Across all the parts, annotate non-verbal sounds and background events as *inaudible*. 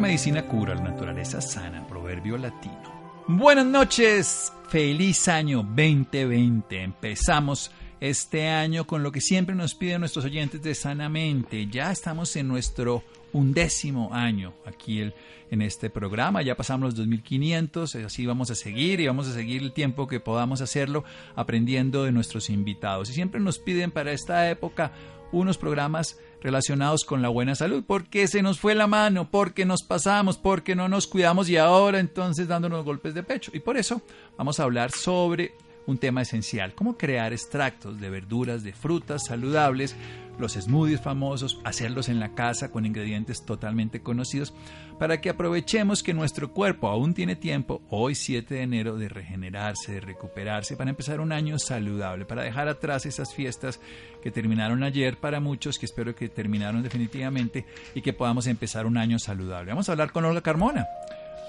Medicina cura, la naturaleza sana, proverbio latino. Buenas noches, feliz año 2020. Empezamos este año con lo que siempre nos piden nuestros oyentes de Sanamente. Ya estamos en nuestro undécimo año aquí en este programa. Ya pasamos los 2500, así vamos a seguir y vamos a seguir el tiempo que podamos hacerlo aprendiendo de nuestros invitados. Y siempre nos piden para esta época unos programas relacionados con la buena salud, porque se nos fue la mano, porque nos pasamos, porque no nos cuidamos y ahora entonces dándonos golpes de pecho. Y por eso vamos a hablar sobre un tema esencial, cómo crear extractos de verduras, de frutas saludables, los smoothies famosos, hacerlos en la casa con ingredientes totalmente conocidos, para que aprovechemos que nuestro cuerpo aún tiene tiempo, hoy 7 de enero, de regenerarse, de recuperarse, para empezar un año saludable, para dejar atrás esas fiestas que terminaron ayer para muchos, que espero que terminaron definitivamente, y que podamos empezar un año saludable. Vamos a hablar con Olga Carmona.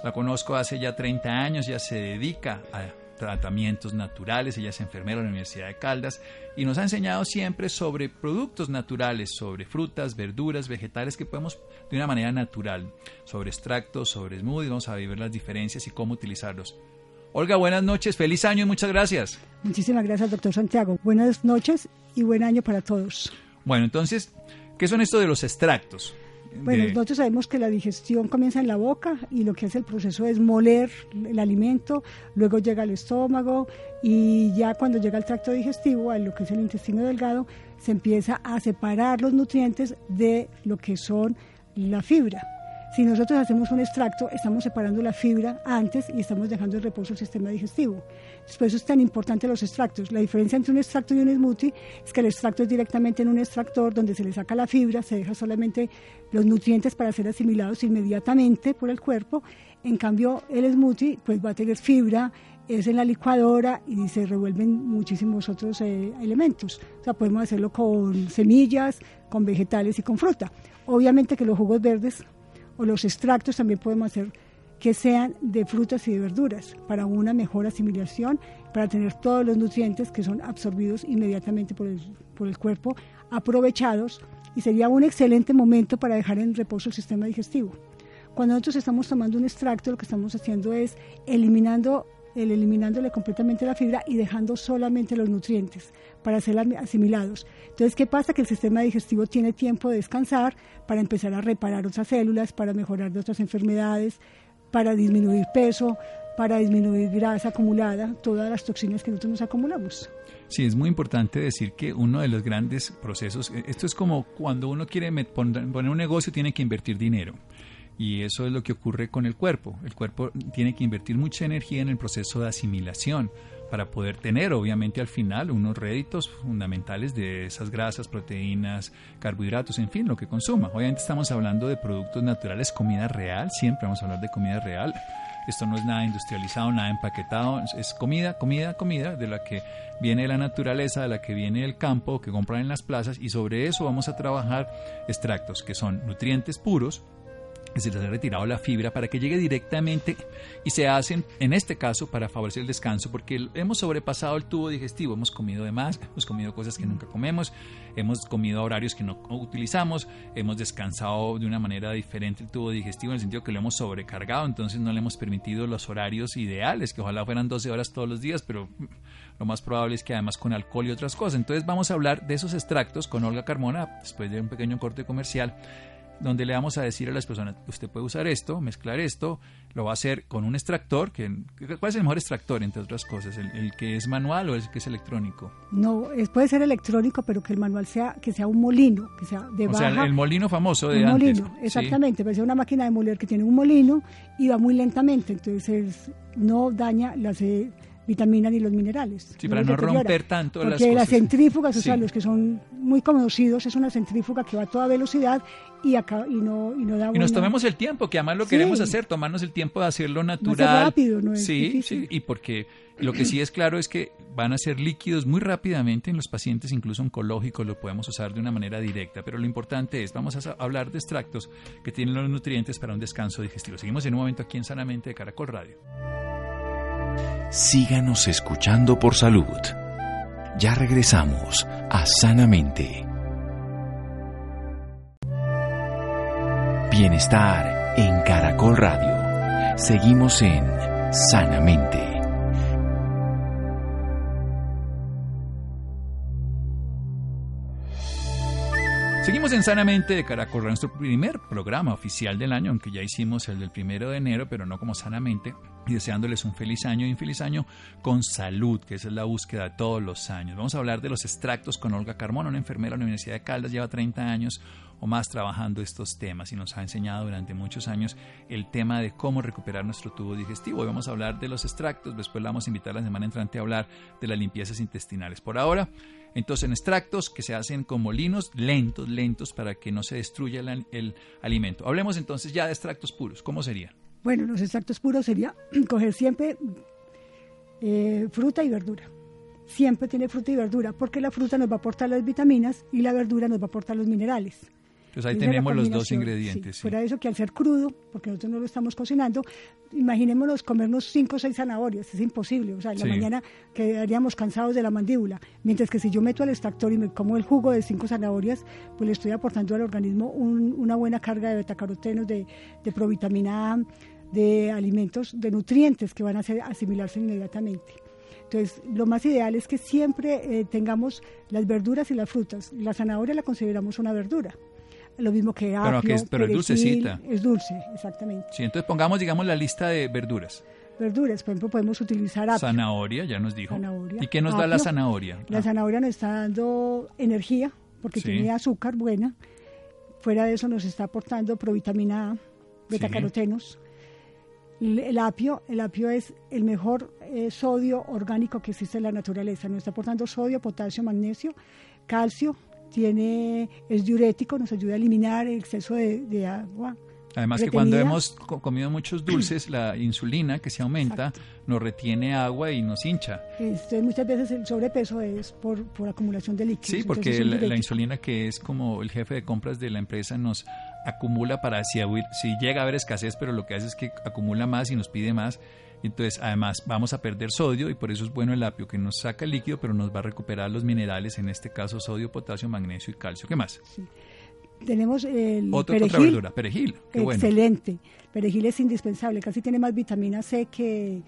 La conozco hace ya 30 años, ya se dedica a tratamientos naturales, ella es enfermera de la Universidad de Caldas y nos ha enseñado siempre sobre productos naturales, sobre frutas, verduras, vegetales que podemos de una manera natural, sobre extractos, sobre smoothies, vamos a ver las diferencias y cómo utilizarlos. Olga, buenas noches, feliz año y muchas gracias. Muchísimas gracias, doctor Santiago. Buenas noches y buen año para todos. Bueno, entonces, ¿qué son esto de los extractos? Bueno, nosotros sabemos que la digestión comienza en la boca y lo que hace el proceso es moler el alimento, luego llega al estómago y ya cuando llega al tracto digestivo, a lo que es el intestino delgado, se empieza a separar los nutrientes de lo que son la fibra. Si nosotros hacemos un extracto, estamos separando la fibra antes y estamos dejando el reposo el sistema digestivo. Por eso es tan importante los extractos. La diferencia entre un extracto y un smoothie es que el extracto es directamente en un extractor donde se le saca la fibra, se deja solamente los nutrientes para ser asimilados inmediatamente por el cuerpo. En cambio, el smoothie pues va a tener fibra, es en la licuadora y se revuelven muchísimos otros eh, elementos. O sea, podemos hacerlo con semillas, con vegetales y con fruta. Obviamente que los jugos verdes o los extractos también podemos hacer que sean de frutas y de verduras para una mejor asimilación, para tener todos los nutrientes que son absorbidos inmediatamente por el, cuerpo, aprovechados y sería un excelente momento para dejar en reposo el sistema digestivo. Cuando nosotros estamos tomando un extracto, lo que estamos haciendo es eliminando el eliminándole completamente la fibra y dejando solamente los nutrientes para ser asimilados. Entonces, ¿qué pasa? Que el sistema digestivo tiene tiempo de descansar para empezar a reparar otras células, para mejorar de otras enfermedades, para disminuir peso, para disminuir grasa acumulada, todas las toxinas que nosotros nos acumulamos. Sí, es muy importante decir que uno de los grandes procesos, e, esto es como cuando uno quiere poner un negocio, tiene que invertir dinero. Y eso es lo que ocurre con el cuerpo. El cuerpo tiene que invertir mucha energía en el proceso de asimilación para poder tener, obviamente, al final unos réditos fundamentales de esas grasas, proteínas, carbohidratos, en fin, lo que consuma. Obviamente estamos hablando de productos naturales, comida real, siempre vamos a hablar de comida real. Esto no es nada industrializado, nada empaquetado, es comida, comida, comida, de la que viene la naturaleza, de la que viene el campo, que compran en las plazas, y sobre eso vamos a trabajar extractos que son nutrientes puros, se les ha retirado la fibra para que llegue directamente y se hacen, en este caso, para favorecer el descanso, porque hemos sobrepasado el tubo digestivo, hemos comido de más, hemos comido cosas que nunca comemos, hemos comido horarios que no utilizamos, hemos descansado de una manera diferente el tubo digestivo en el sentido que lo hemos sobrecargado, entonces no le hemos permitido los horarios ideales, que ojalá fueran 12 horas todos los días, pero lo más probable es que además con alcohol y otras cosas. Entonces vamos a hablar de esos extractos con Olga Carmona, después de un pequeño corte comercial donde le vamos a decir a las personas, usted puede usar esto, mezclar esto, lo va a hacer con un extractor, que, ¿cuál es el mejor extractor, entre otras cosas? ¿El, que es manual o el que es electrónico? No, es, puede ser electrónico, pero que el manual sea, que sea un molino, que sea de baja... O sea, el molino famoso de un antes. molino, exactamente, puede ser una máquina de moler que tiene un molino y va muy lentamente, entonces no daña las... Eh, vitaminas ni los minerales. Sí, para no romper tanto Porque las cosas. las centrífugas, o sea, Sí. los que son muy conocidos, es una centrífuga que va a toda velocidad y acá y no y no da Y nos tomemos el tiempo, que además lo Sí. queremos hacer, tomarnos el tiempo de hacerlo natural. rápido, no es sí, difícil. sí, y porque lo que sí es claro es que van a ser líquidos muy rápidamente en los pacientes, incluso oncológicos, lo podemos usar de una manera directa. Pero lo importante es, vamos a hablar de extractos que tienen los nutrientes para un descanso digestivo. Seguimos en un momento aquí en Sanamente de Caracol Radio. Síganos escuchando por salud. Ya regresamos a Sanamente. Bienestar en Caracol Radio. Seguimos en Sanamente. Seguimos en Sanamente de Caracol, nuestro primer programa oficial del año, aunque ya hicimos el del primero de enero, pero no como Sanamente, y deseándoles un feliz año y un feliz año con salud, que esa es la búsqueda todos los años. Vamos a hablar de los extractos con Olga Carmona, una enfermera de la Universidad de Caldas, lleva 30 años o más trabajando estos temas y nos ha enseñado durante muchos años el tema de cómo recuperar nuestro tubo digestivo. Hoy vamos a hablar de los extractos, después la vamos a invitar la semana entrante a hablar de las limpiezas intestinales. Por ahora, entonces en extractos que se hacen con molinos lentos, lentos, para que no se destruya el, el alimento. Hablemos entonces ya de extractos puros. ¿Cómo serían? Bueno, los extractos puros sería *clears throat* coger siempre eh, fruta y verdura. Siempre tiene fruta y verdura, porque la fruta nos va a aportar las vitaminas y la verdura nos va a aportar los minerales. Entonces ahí tenemos los dos ingredientes. sí. sí. Fuera eso, que al ser crudo, porque nosotros no lo estamos cocinando, imaginémonos comernos cinco o seis zanahorias, es imposible. O sea, en la mañana quedaríamos cansados de la mandíbula. Mientras que si yo meto al extractor y me como el jugo de cinco zanahorias, pues le estoy aportando al organismo un- una buena carga de betacarotenos, de, de provitamina A, de alimentos, de nutrientes que van a hacer asimilarse inmediatamente. Entonces, lo más ideal es que siempre eh, tengamos las verduras y las frutas. La zanahoria la consideramos una verdura. Lo mismo que apio, Pero que es- pero es dulcecita. Es dulce, exactamente. Sí, entonces pongamos, digamos, la lista de verduras. Verduras, por ejemplo, podemos utilizar apio. Zanahoria, ya nos dijo. Zanahoria, ¿Y qué nos da la zanahoria? La Ah, zanahoria nos está dando energía porque Sí. tiene azúcar buena. Fuera de eso nos está aportando provitamina A, betacarotenos. El, el apio, el apio es el mejor eh, sodio orgánico que existe en la naturaleza. Nos está aportando sodio, potasio, magnesio, calcio. Tiene, es diurético, nos ayuda a eliminar el exceso de, de agua. Además que cuando hemos co- comido muchos dulces, la insulina que se aumenta Exacto. nos retiene agua y nos hincha. Entonces, muchas veces el sobrepeso es por, por acumulación de líquidos. Sí, porque la, la insulina que es como el jefe de compras de la empresa nos acumula para si, si llega a haber escasez, pero lo que hace es que acumula más y nos pide más. Entonces, además, vamos a perder sodio y por eso es bueno el apio, que nos saca el líquido, pero nos va a recuperar los minerales, en este caso sodio, potasio, magnesio y calcio. ¿Qué más? Tenemos el Otra, perejil. otra verdura, perejil. Qué bueno. Excelente. Perejil es indispensable, casi tiene más vitamina C que,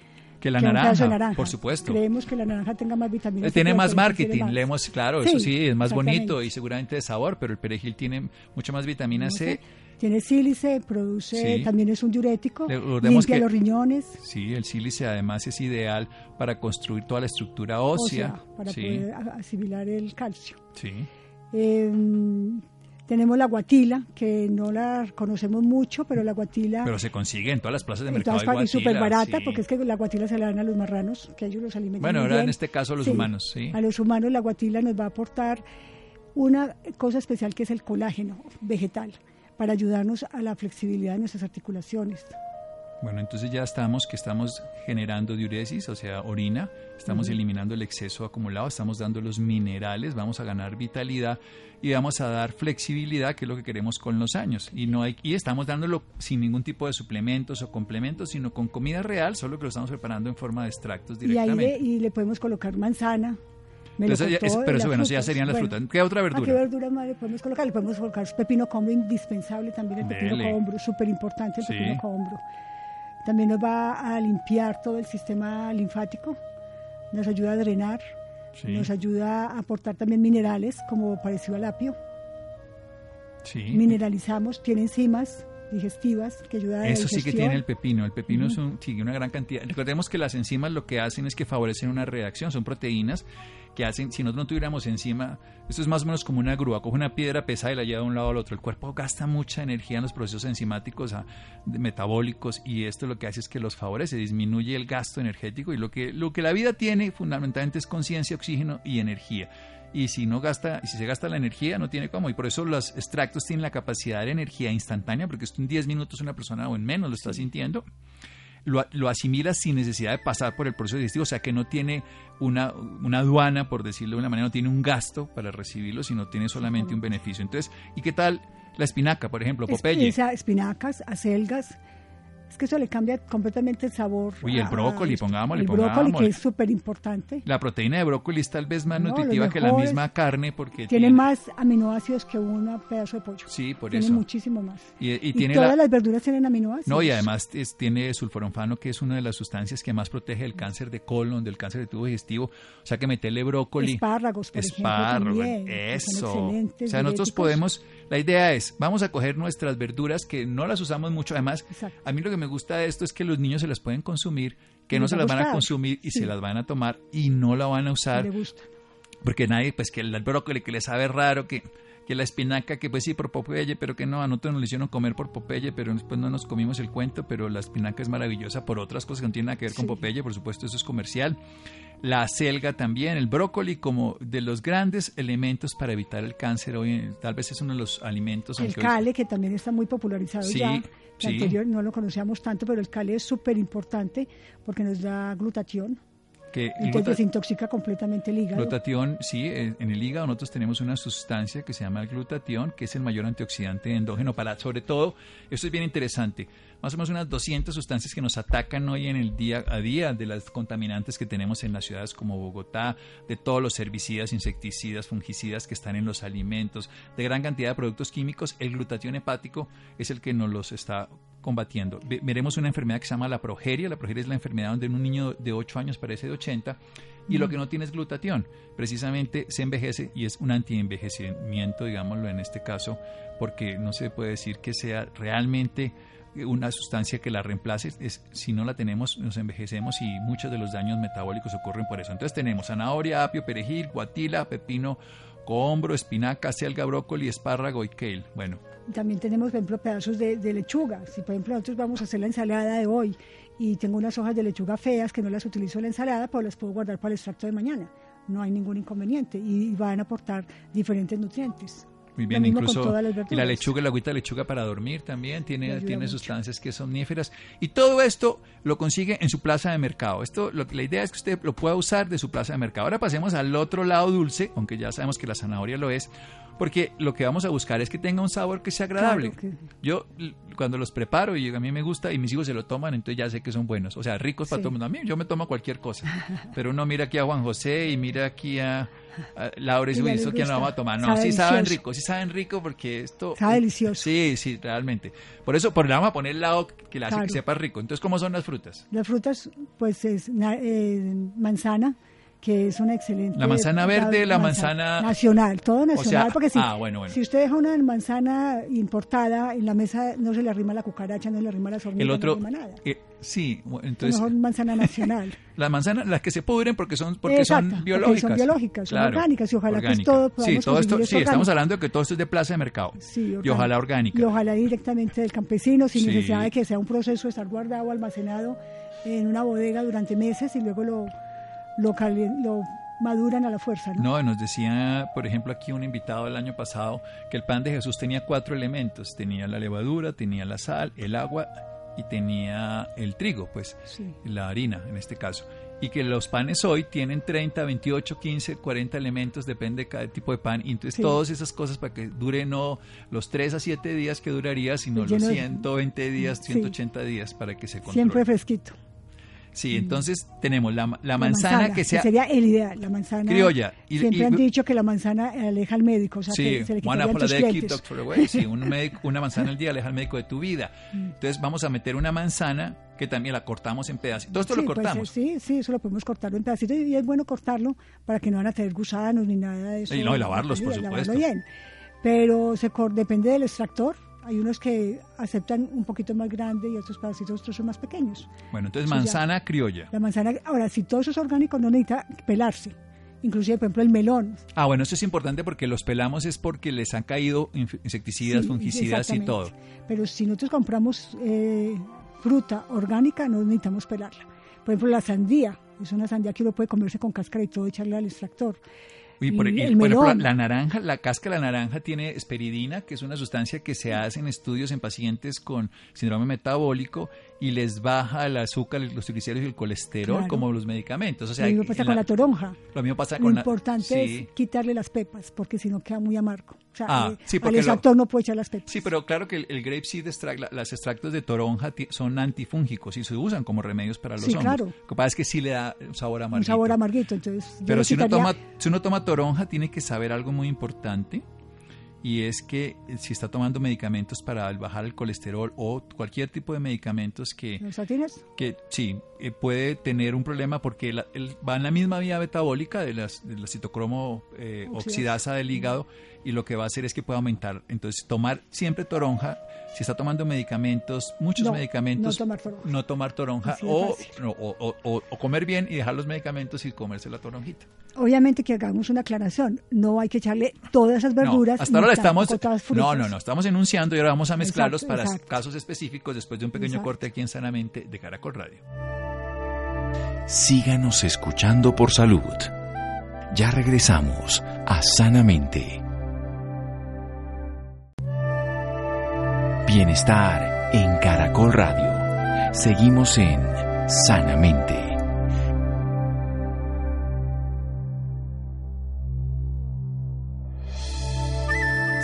Que la que naranja, por supuesto. Creemos que la naranja tenga más vitamina C. Tiene más marketing, más. leemos, claro, Sí, eso sí, es más bonito y seguramente de sabor, pero el perejil tiene mucha más vitamina C. Tiene sílice, produce, Sí. también es un diurético, Recordemos limpia que- los riñones, Sí, el sílice además es ideal para construir toda la estructura o ósea. sea, para sí, poder asimilar el calcio. sí. Eh, tenemos la guatila, que no la conocemos mucho, pero la guatila Pero se consigue en todas las plazas de mercado todas y súper barata, sí. porque es que la guatila se la dan a los marranos, que ellos los alimentan Bueno, muy ahora en este caso a los Sí, humanos, sí. A los humanos la guatila nos va a aportar una cosa especial que es el colágeno vegetal para ayudarnos a la flexibilidad de nuestras articulaciones. Bueno, entonces ya estamos que estamos generando diuresis, o sea, orina, estamos eliminando el exceso acumulado, estamos dando los minerales, vamos a ganar vitalidad y vamos a dar flexibilidad, que es lo que queremos con los años. Y no hay y estamos dándolo sin ningún tipo de suplementos o complementos, sino con comida real, solo que lo estamos preparando en forma de extractos Y ahí directamente. le, y le podemos colocar manzana. Entonces, ya- es- pero eso, bueno, ya serían las Bueno, frutas. ¿Qué otra ¿A qué verdura? verdura más le podemos colocar? Le podemos colocar pepino combro, indispensable también el pepino Dele. combro, súper importante el Sí. pepino combro. También nos va a limpiar todo el sistema linfático, nos ayuda a drenar, Sí, nos ayuda a aportar también minerales, como parecido al apio. sí. Mineralizamos, tiene enzimas digestivas que ayudan a la Eso sí que tiene el pepino. El pepino es un, sigue una gran cantidad. Recordemos que las enzimas lo que hacen es que favorecen una reacción. Son proteínas que hacen, si nosotros no tuviéramos enzima, esto es más o menos como una grúa, coge una piedra pesada y la lleva de un lado al otro. El cuerpo gasta mucha energía en los procesos enzimáticos de- metabólicos y esto lo que hace es que los favorece, disminuye el gasto energético y lo que, lo que la vida tiene fundamentalmente es conciencia, oxígeno y energía. Y si no gasta, si se gasta la energía, no tiene cómo. Y por eso los extractos tienen la capacidad de energía instantánea, porque esto en 10 minutos una persona o en menos lo está sintiendo lo, lo asimila sin necesidad de pasar por el proceso digestivo, o sea que no tiene una, una aduana, por decirlo de una manera, no tiene un gasto para recibirlo, sino tiene solamente un beneficio. Entonces, ¿y qué tal la espinaca, por ejemplo, Popeye? Espinacas, acelgas. Es que eso le cambia completamente el sabor. Uy, el brócoli, pongámosle, El brócoli, pongámosle. que es súper importante. La proteína de brócoli es tal vez más No, nutritiva que la misma carne porque Tiene más aminoácidos que un pedazo de pollo. Sí, por tiene eso. muchísimo más. Y, y Y, tiene todas la- las verduras tienen aminoácidos. No, y además es- tiene sulforonfano, que es una de las sustancias que más protege el cáncer de colon, del cáncer de tubo digestivo. O sea que meterle brócoli. Espárragos, por ejemplo, Espárragos, también, que son eso. o sea, nosotros podemos, la idea es, vamos a coger nuestras verduras que no las usamos mucho. Además, Exacto. a mí lo que me gusta de esto es que los niños se las pueden consumir, que no se las van a consumir y Sí. se las van a tomar y no la van a usar gusta. porque nadie, pues que el brócoli que le sabe raro, que, que la espinaca, que pues sí por Popeye, pero que no, a nosotros nos lo hicieron comer por Popeye, pero después no nos comimos el cuento, pero la espinaca es maravillosa por otras cosas que no tienen nada que ver con. Popeye, por supuesto eso es comercial. La selga también, el brócoli como de los grandes elementos para evitar el cáncer, hoy tal vez es uno de los alimentos. El hoy- cale, que también está muy popularizado Sí, ya. Anterior no lo conocíamos tanto, pero el cale es súper importante porque nos da glutatión. Que Entonces desintoxica completamente el hígado. Glutatión, sí, en el hígado nosotros tenemos una sustancia que se llama el glutatión, que es el mayor antioxidante endógeno para, sobre todo, esto es bien interesante, más o menos unas 200 sustancias que nos atacan hoy en el día a día de las contaminantes que tenemos en las ciudades como Bogotá, de todos los herbicidas, insecticidas, fungicidas que están en los alimentos, de gran cantidad de productos químicos, el glutatión hepático es el que nos los está combatiendo. Ve- Veremos una enfermedad que se llama la progeria. La progeria es la enfermedad donde un niño de 8 años parece de 80 y lo que no tiene es glutatión. Precisamente se envejece y es un antienvejecimiento, digámoslo en este caso, porque no se puede decir que sea realmente una sustancia que la reemplace, es, si no la tenemos nos envejecemos y muchos de los daños metabólicos ocurren por eso. Entonces tenemos zanahoria, apio, perejil, guatila, pepino, cohombro, espinaca, selga, brócoli, espárrago y kale. Bueno, También tenemos, por ejemplo, pedazos de, de lechuga. Si, por ejemplo, nosotros vamos a hacer la ensalada de hoy y tengo unas hojas de lechuga feas que no las utilizo en la ensalada, pues las puedo guardar para el extracto de mañana. No hay ningún inconveniente y van a aportar diferentes nutrientes. Muy bien, incluso y la lechuga, la agüita de lechuga para dormir también tiene, tiene mucho. sustancias que son omníferas y todo esto lo consigue en su plaza de mercado. Esto, lo, la idea es que usted lo pueda usar de su plaza de mercado. Ahora pasemos al otro lado dulce, aunque ya sabemos que la zanahoria lo es, porque lo que vamos a buscar es que tenga un sabor que sea agradable. Claro que- Yo cuando los preparo y a mí me gusta y mis hijos se lo toman, entonces ya sé que son buenos. O sea, ricos para Sí. todo el mundo. A mí yo me tomo cualquier cosa. Pero uno mira aquí a Juan José y mira aquí a, a Laura y Y dice, ya "Uy, les ¿esto quién lo gusta. vamos a tomar? No, Sabe sí saben rico, sí saben rico porque esto... Sabe delicioso. Sí, sí, realmente. Por eso, por le vamos a poner el lado que hace Claro. que sepa rico. Entonces, ¿cómo son las frutas? Las frutas, pues es eh, manzana, que es una excelente. La manzana verde, la manzana- Nacional, todo nacional, sea, porque si, ah, bueno, bueno. si usted deja una manzana importada en la mesa, no se le arrima la cucaracha, no se le arrima las hormigas, El otro... no le arrima nada. eh, sí, entonces... mejor manzana nacional. *laughs* Las manzanas, las que se pudren porque son porque Exacto, son porque biológicas. son biológicas, son orgánicas, y ojalá que orgánica. todo Sí, todo esto, sí, estamos hablando de que todo esto es de plaza de mercado. Sí, y ojalá orgánica. Y ojalá directamente del campesino, sin Sí. necesidad de que sea un proceso de estar guardado, almacenado en una bodega durante meses y luego lo, lo, cali- lo maduran a la fuerza. ¿no? No, nos decía, por ejemplo, aquí un invitado el año pasado que el pan de Jesús tenía cuatro elementos. Tenía la levadura, tenía la sal, el agua y tenía el trigo, pues Sí. la harina en este caso. Y que los panes hoy tienen 30, 28, 15, 40 elementos, depende de cada tipo de pan. Y entonces Sí. todas esas cosas para que dure no los 3 a 7 días que duraría, sino los Lleno de- 120 días, Sí. 180 días para que se controle. Siempre fresquito. Sí, entonces tenemos la, la La manzana, que sea sería el ideal, la manzana. criolla. Y- siempre y- han dicho que la manzana aleja al médico, o sea, Sí, que se le one quitarían apple a tus day keep clientes. doctor away. Sí, *laughs* un médico- una manzana al día aleja al médico de tu vida. Mm. Entonces vamos a meter una manzana que también la cortamos en pedacitos. Todo esto Sí, lo pues, cortamos. sí, sí, eso lo podemos cortarlo en pedacitos y es bueno cortarlo para que no van a tener gusanos ni nada de eso. Y no, y lavarlos, por Lavarlo supuesto. bien. Pero se depende del extractor, Hay unos que aceptan un poquito más grande y otros pedacitos, otros son más pequeños. Bueno, entonces manzana criolla. La manzana, ahora, si todo eso es orgánico, no necesita pelarse. Inclusive, por ejemplo, el melón. Ah, bueno, eso es importante porque los pelamos es porque les han caído insecticidas, fungicidas y todo. Pero si nosotros compramos eh, fruta orgánica, no necesitamos pelarla. Por ejemplo, la sandía, es una sandía que uno puede comerse con cáscara y todo, echarle al extractor. Y por, ejemplo, la naranja, la cáscara de la naranja tiene esperidina, que es una sustancia que se hace en estudios en pacientes con síndrome metabólico y les baja el azúcar, los triglicéridos y el colesterol como los medicamentos. O sea, lo mismo pasa con la, toronja. Lo mismo pasa lo con la... importante es quitarle las pepas, porque si no queda muy amargo. O sea, ah, eh, sí, al extractor no puede echar las pepas. Sí, pero claro que el, grape seed extract, las extractos de toronja son antifúngicos y se usan como remedios para los sí, hongos. Claro. Lo que pasa es que sí le da un sabor amarguito. Un sabor amarguito, entonces. Pero si uno, toma, si uno toma toronja, tiene que saber algo muy importante y es que si está tomando medicamentos para bajar el colesterol o cualquier tipo de medicamentos que... Que sí, eh, puede tener un problema porque va en la misma vía metabólica de, las, de la citocromo eh, oxidasa del hígado y lo que va a hacer es que puede aumentar. Entonces, tomar siempre toronja, si está tomando medicamentos, muchos medicamentos, no tomar toronja, o, o, comer bien y dejar los medicamentos y comerse la toronjita. Obviamente que hagamos una aclaración, no hay que echarle todas esas verduras. hasta ahora estamos, no, no, no, estamos enunciando y ahora vamos a mezclarlos para casos específicos después de un pequeño corte aquí en Sanamente de Caracol Radio. Síganos escuchando por salud. Ya regresamos a Sanamente. Bienestar en Caracol Radio. Seguimos en Sanamente.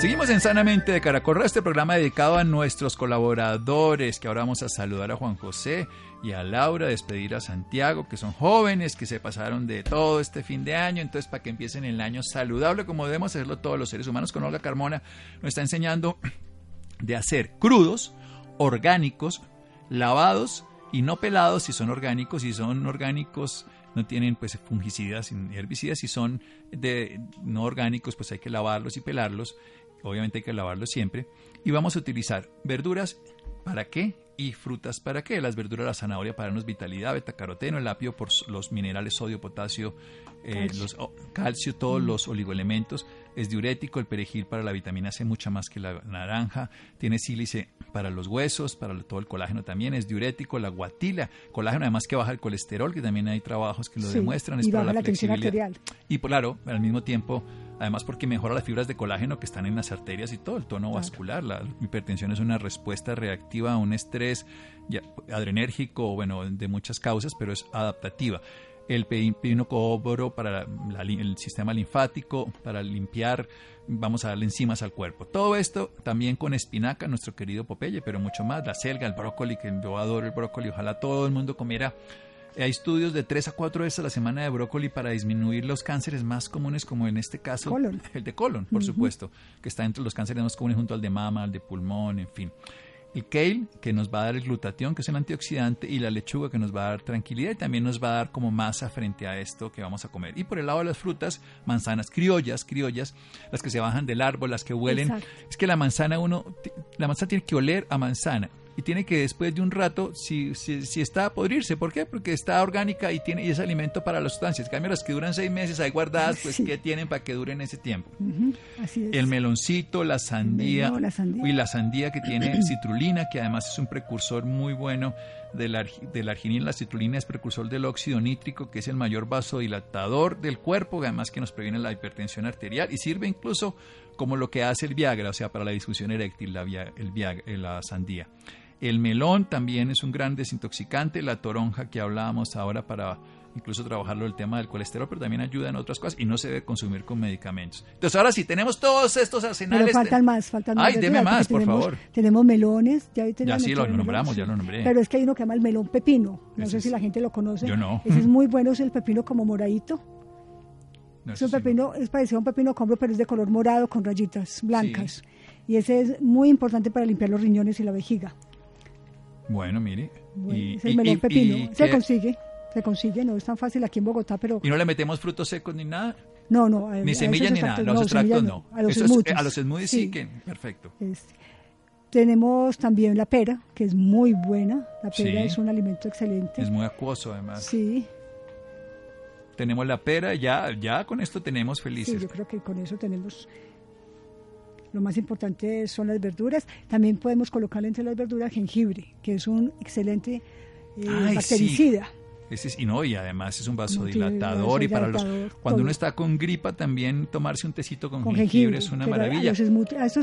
Seguimos en Sanamente de Caracol, este programa dedicado a nuestros colaboradores, que ahora vamos a saludar a Juan José y a Laura, despedir a Santiago, que son jóvenes, que se pasaron de todo este fin de año, entonces para que empiecen el año saludable, como debemos hacerlo todos los seres humanos, con Olga Carmona nos está enseñando de hacer crudos, orgánicos, lavados y no pelados si son orgánicos, si son orgánicos no tienen pues fungicidas ni herbicidas, si son de no orgánicos pues hay que lavarlos y pelarlos obviamente hay que lavarlo siempre. Y vamos a utilizar verduras, ¿para qué? Y frutas, ¿para qué? Las verduras, la zanahoria para darnos vitalidad, betacaroteno, el apio por los minerales sodio, potasio, eh, calcio. Los, oh, calcio, todos los oligoelementos. Es diurético, el perejil para la vitamina C, mucha más que la naranja. Tiene sílice para los huesos, para todo el colágeno también. Es diurético, la guatila, colágeno además que baja el colesterol, que también hay trabajos que lo demuestran. Es y para la, la flexibilidad. Y claro, al mismo tiempo además porque mejora las fibras de colágeno que están en las arterias y todo, el tono vascular. La hipertensión es una respuesta reactiva a un estrés ya, adrenérgico, bueno, de muchas causas, pero es adaptativa. El pepino cobro para el sistema linfático, para limpiar, vamos a darle enzimas al cuerpo. Todo esto también con espinaca, nuestro querido Popeye, pero mucho más, la selga, el brócoli, que yo adoro el brócoli, ojalá todo el mundo comiera hay estudios de 3 a 4 veces a la semana de brócoli para disminuir los cánceres más comunes, como en este caso el de colon, por supuesto, que está entre los cánceres más comunes junto al de mama, al de pulmón, en fin. El kale, que nos va a dar el glutatión, que es el antioxidante, y la lechuga, que nos va a dar tranquilidad y también nos va a dar como masa frente a esto que vamos a comer. Y por el lado de las frutas, manzanas criollas, criollas, las que se bajan del árbol, las que huelen. Es que la manzana uno, la manzana tiene que oler a manzana y tiene que después de un rato, si, si, está a podrirse, ¿por qué? Porque está orgánica y tiene y es alimento para las sustancias. En cambio, las que duran seis meses ahí guardadas, pues ¿qué tienen para que duren ese tiempo? El meloncito, la sandía, y la sandía que tiene *clears throat* citrulina, que además es un precursor muy bueno de la, de la arginina. La citrulina es precursor del óxido nítrico, que es el mayor vasodilatador del cuerpo, además que nos previene la hipertensión arterial y sirve incluso como lo que hace el Viagra, o sea, para la disfunción eréctil, la, el Viagra, la sandía. El melón también es un gran desintoxicante, la toronja que hablábamos ahora para incluso trabajarlo el tema del colesterol, pero también ayuda en otras cosas y no se debe consumir con medicamentos. Entonces ahora sí, tenemos todos estos arsenales. Pero faltan más, faltan más. Ay, deme más, por favor. Tenemos melones, ya, ya sí, lo nombramos, ya lo nombré. Pero es que hay uno que llama el melón pepino, no sé si la gente lo conoce. Yo no. Ese es muy bueno, es el pepino como moradito. *laughs* es un pepino, es parecido a un pepino combro, pero es de color morado con rayitas blancas. Y ese es muy importante para limpiar los riñones y la vejiga. Bueno, mire. y, es el melón pepino. se consigue, se consigue, no es tan fácil aquí en Bogotá, pero... ¿Y no le metemos frutos secos ni nada? No, no. ni semillas ni nada, los extractos no. A los, smoothies. a los smoothies sí, que, perfecto. Tenemos también la pera, que es muy buena. La pera Sí. es un alimento excelente. Es muy acuoso además. Sí, Tenemos la pera, ya, ya con esto tenemos sí, felices. yo creo que con eso tenemos. Lo más importante son las verduras. También podemos colocar entre las verduras jengibre, que es un excelente eh, Ay, bactericida. Ese es- y no, y además es un vasodilatador y para los cuando todo. uno está con gripa también tomarse un tecito con, Con jengibre, jengibre, es una maravilla.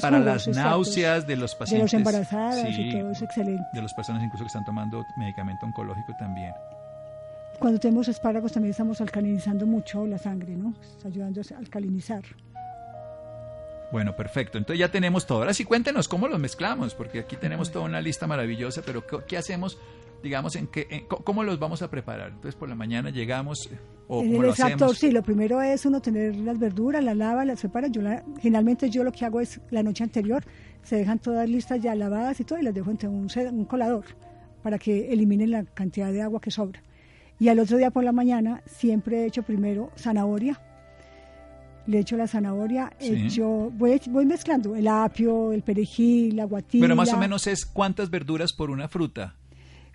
para jugos, las náuseas de los de pacientes. los embarazadas sí, y todo es excelente. de las personas incluso que están tomando medicamento oncológico también. Cuando tenemos espárragos también estamos alcalinizando mucho la sangre, ¿no? Está ayudando a alcalinizar. Bueno, perfecto. Entonces ya tenemos todo. Ahora sí cuéntenos cómo los mezclamos, porque aquí tenemos toda una lista maravillosa, pero ¿qué, qué hacemos? Digamos, en qué, en- ¿cómo los vamos a preparar? Entonces por la mañana llegamos eh, o cómo lo extractor, hacemos. sí, lo primero es uno tener las verduras, las lava, las separa. Yo la- generalmente yo lo que hago es la noche anterior, se dejan todas listas ya lavadas y todo, y las dejo entre un, un colador para que eliminen la cantidad de agua que sobra. Y al otro día por la mañana siempre he hecho primero zanahoria. Le echo la zanahoria, Sí. echo, voy, voy mezclando el apio, el perejil, la guatilla. Pero más o menos es cuántas verduras por una fruta.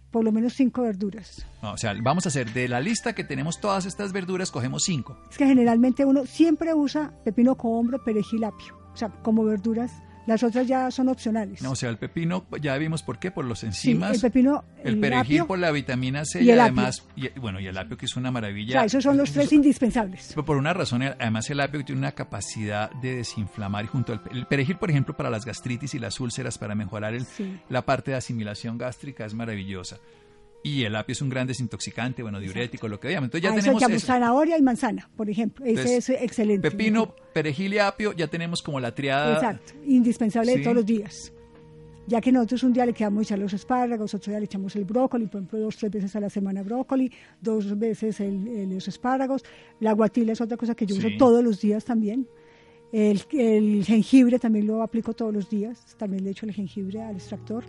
Por lo menos cinco verduras. No, o sea, vamos a hacer de la lista que tenemos todas estas verduras, cogemos cinco. Es que generalmente uno siempre usa pepino cohombro, perejil, apio. O sea, como verduras. Las otras ya son opcionales. No, o sea, el pepino, ya vimos por qué, por los Sí, enzimas. el pepino, el el perejil apio, por la vitamina C y además, y- bueno, y el apio que es una o maravilla. sea, esos son los tres indispensables. Pero por una razón, además el apio tiene una capacidad de desinflamar y junto al el perejil, por ejemplo, para las gastritis y las úlceras, para mejorar el- Sí. la parte de asimilación gástrica es maravillosa. Y el apio es un gran desintoxicante, bueno, diurético, lo que veamos. Entonces ya A eso tenemos eso. zanahoria y manzana, por ejemplo. Ese Entonces, es excelente. Pepino, perejil y apio, ya tenemos como la triada. Exacto, indispensable Sí. de todos los días. Ya que nosotros un día le quedamos echar los espárragos, otro día le echamos el brócoli, por ejemplo, dos, tres veces a la semana brócoli, dos veces el- el- los espárragos. La guatila es otra cosa que yo Sí. uso todos los días también. El, el jengibre también lo aplico todos los días, también le echo el jengibre al extractor.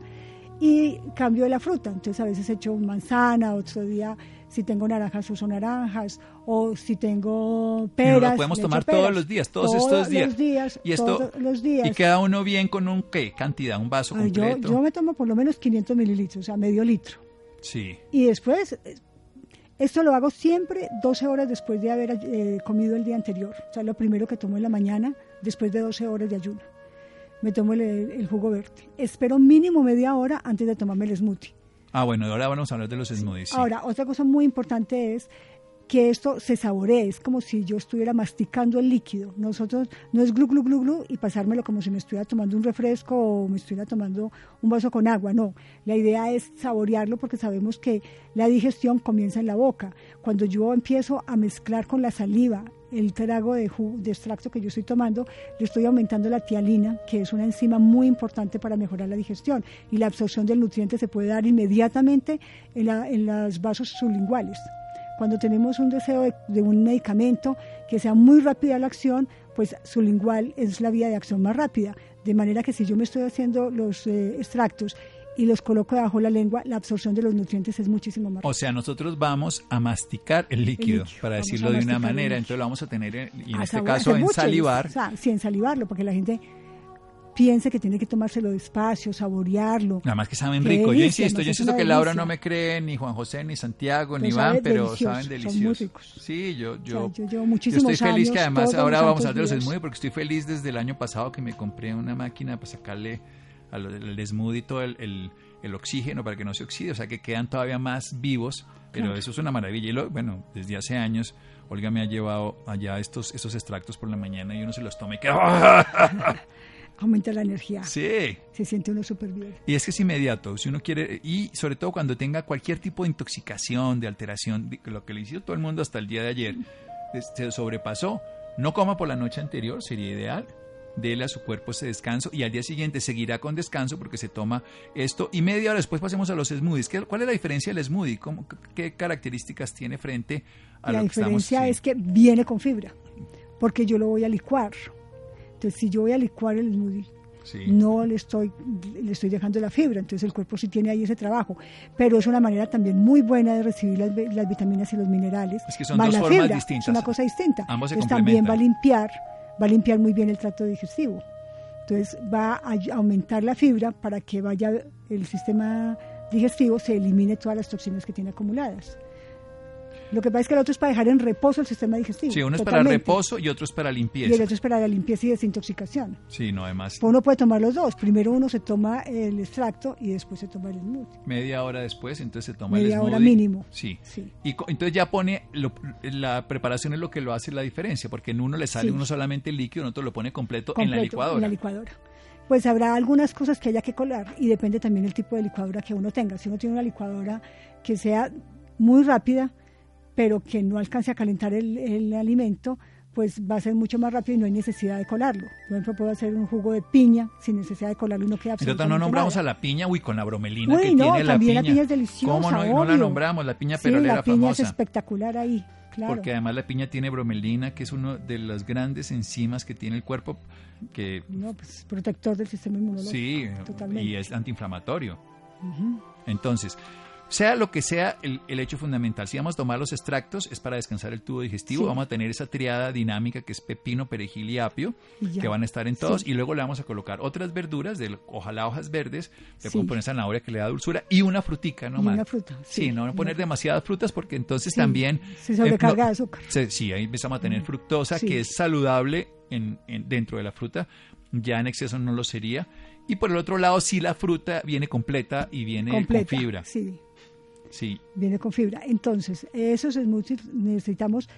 Y cambio de la fruta, entonces a veces echo manzana, otro día si tengo naranjas uso naranjas, o si tengo peras. no lo podemos tomar peras. todos los días, todos, Todos estos días. los días, y esto, todos los días. Y queda uno bien con un, ¿qué? Cantidad, un vaso Ay, yo, completo. yo me tomo por lo menos 500 mililitros, o sea, medio litro. Sí. Y después, eh, esto lo hago siempre 12 horas después de haber eh, comido el día anterior. O sea, lo primero que tomo en la mañana, después de 12 horas de ayuno. Me tomo el, el jugo verde. Espero mínimo media hora antes de tomarme el smoothie. Ah, bueno, ahora vamos a hablar de los smoothies. sí. Ahora, otra cosa muy importante es que esto se saboree, es como si yo estuviera masticando el líquido. Nosotros no es glu glu glu glu y pasármelo como si me estuviera tomando un refresco o me estuviera tomando un vaso con agua, no. La idea es saborearlo porque sabemos que la digestión comienza en la boca. Cuando yo empiezo a mezclar con la saliva el trago de, extracto que yo estoy tomando, le estoy aumentando la tialina, que es una enzima muy importante para mejorar la digestión y la absorción del nutriente se puede dar inmediatamente en, la- en los vasos sublinguales. Cuando tenemos un deseo de, de un medicamento que sea muy rápida la acción, pues sublingual es la vía de acción más rápida. De manera que si yo me estoy haciendo los eh, extractos y los coloco debajo de la lengua, la absorción de los nutrientes es muchísimo más. O sea, nosotros vamos a masticar el líquido, líquido, para vamos decirlo de una manera. Entonces lo vamos a tener, en- y en A este sabor- caso en mucho, salivar. O sea, sí, en salivarlo, porque la gente piense que tiene que tomárselo despacio, saborearlo. Nada más que saben rico. Yo insisto, yo insisto que Laura no me cree, ni Juan José, ni Santiago, ni Iván, pero delicioso, saben son muy deliciosos. ricos. Sí, yo, O yo, sea, yo llevo yo muchísimos estoy feliz que además ahora vamos a hablar de los smoothies porque estoy feliz desde el año pasado que me compré una máquina para sacarle al el smoothie todo el, el- el oxígeno para que no se oxide, o sea que quedan todavía más vivos, pero Claro. eso es una maravilla. Y lo, bueno, desde hace años Olga me ha llevado allá estos, estos extractos por la mañana y uno se los toma y queda... *laughs* Aumenta la energía. Sí, Se siente uno súper bien. y es que es inmediato, si uno quiere, y sobre todo cuando tenga cualquier tipo de intoxicación, de alteración, de- lo que le hizo todo el mundo hasta el día de ayer, se sobrepasó, no coma por la noche anterior, sería ideal, dele a su cuerpo ese descanso y al día siguiente seguirá con descanso porque se toma esto y media hora después pasemos a los smoothies. ¿Qué- ¿Cuál es la diferencia del smoothie? ¿Cómo- ¿Qué características tiene frente a la lo que estamos diferencia sí. es que viene con fibra, porque yo lo voy a licuar. Entonces, si yo voy a licuar el smoothie, Sí. no le estoy, le estoy dejando la fibra, entonces el cuerpo sí tiene ahí ese trabajo. Pero es una manera también muy buena de recibir las, vi- las vitaminas y los minerales. Es que son más dos la formas fibra, distintas. Es una cosa distinta. Ambos se entonces también va a limpiar, va a limpiar muy bien el tracto digestivo. Entonces va a aumentar la fibra para que vaya el sistema digestivo, se elimine todas las toxinas que tiene acumuladas. Lo que pasa es que el otro es para dejar en reposo el sistema digestivo. Sí, uno es para reposo y otro es para limpieza. Y el otro es para la limpieza y desintoxicación. Sí, no, además. Pues uno puede tomar los dos. Primero uno se toma el extracto y después se toma el smoothie. Media hora después, entonces se toma el smoothie. Media hora mínimo. Sí. Y entonces ya pone, la preparación es lo que lo hace la diferencia, porque en uno le sale uno solamente el líquido, en otro lo pone completo, en la licuadora. En la licuadora pues habrá algunas cosas que haya que colar y depende también del tipo de licuadora que uno tenga. Si uno tiene una licuadora que sea muy rápida, pero que no alcance a calentar el, alimento, pues va a ser mucho más rápido y no hay necesidad de colarlo. Por ejemplo, puedo hacer un jugo de piña sin necesidad de colarlo y no queda absolutamente no nombramos a la piña, uy, con la bromelina uy, que no, tiene la piña. la piña es deliciosa, ¿Cómo no, no la nombramos? La piña sí, la piña es espectacular ahí, claro. Porque además la piña tiene bromelina, que es uno de las grandes enzimas que tiene el cuerpo que... No, pues protector del sistema inmunológico. Sí, totalmente. y es antiinflamatorio. Entonces, sea lo que sea el, hecho fundamental, si vamos a tomar los extractos es para descansar el tubo digestivo, vamos a tener esa triada dinámica que es pepino, perejil y apio, que van a estar en todos, y luego le vamos a colocar otras verduras, de, ojalá hojas verdes, le podemos poner zanahoria que le da dulzura, y una frutica nomás. Y una fruta. Sí, no poner demasiadas frutas porque entonces también... Se sobrecarga de azúcar. sí, ahí empezamos a tener fructosa, que es saludable en, dentro de la fruta, ya en exceso no lo sería. Y por el otro lado, sí la fruta viene completa y viene con fibra. Sí. Sí. Viene con fibra. Entonces, esos smoothies necesitamos,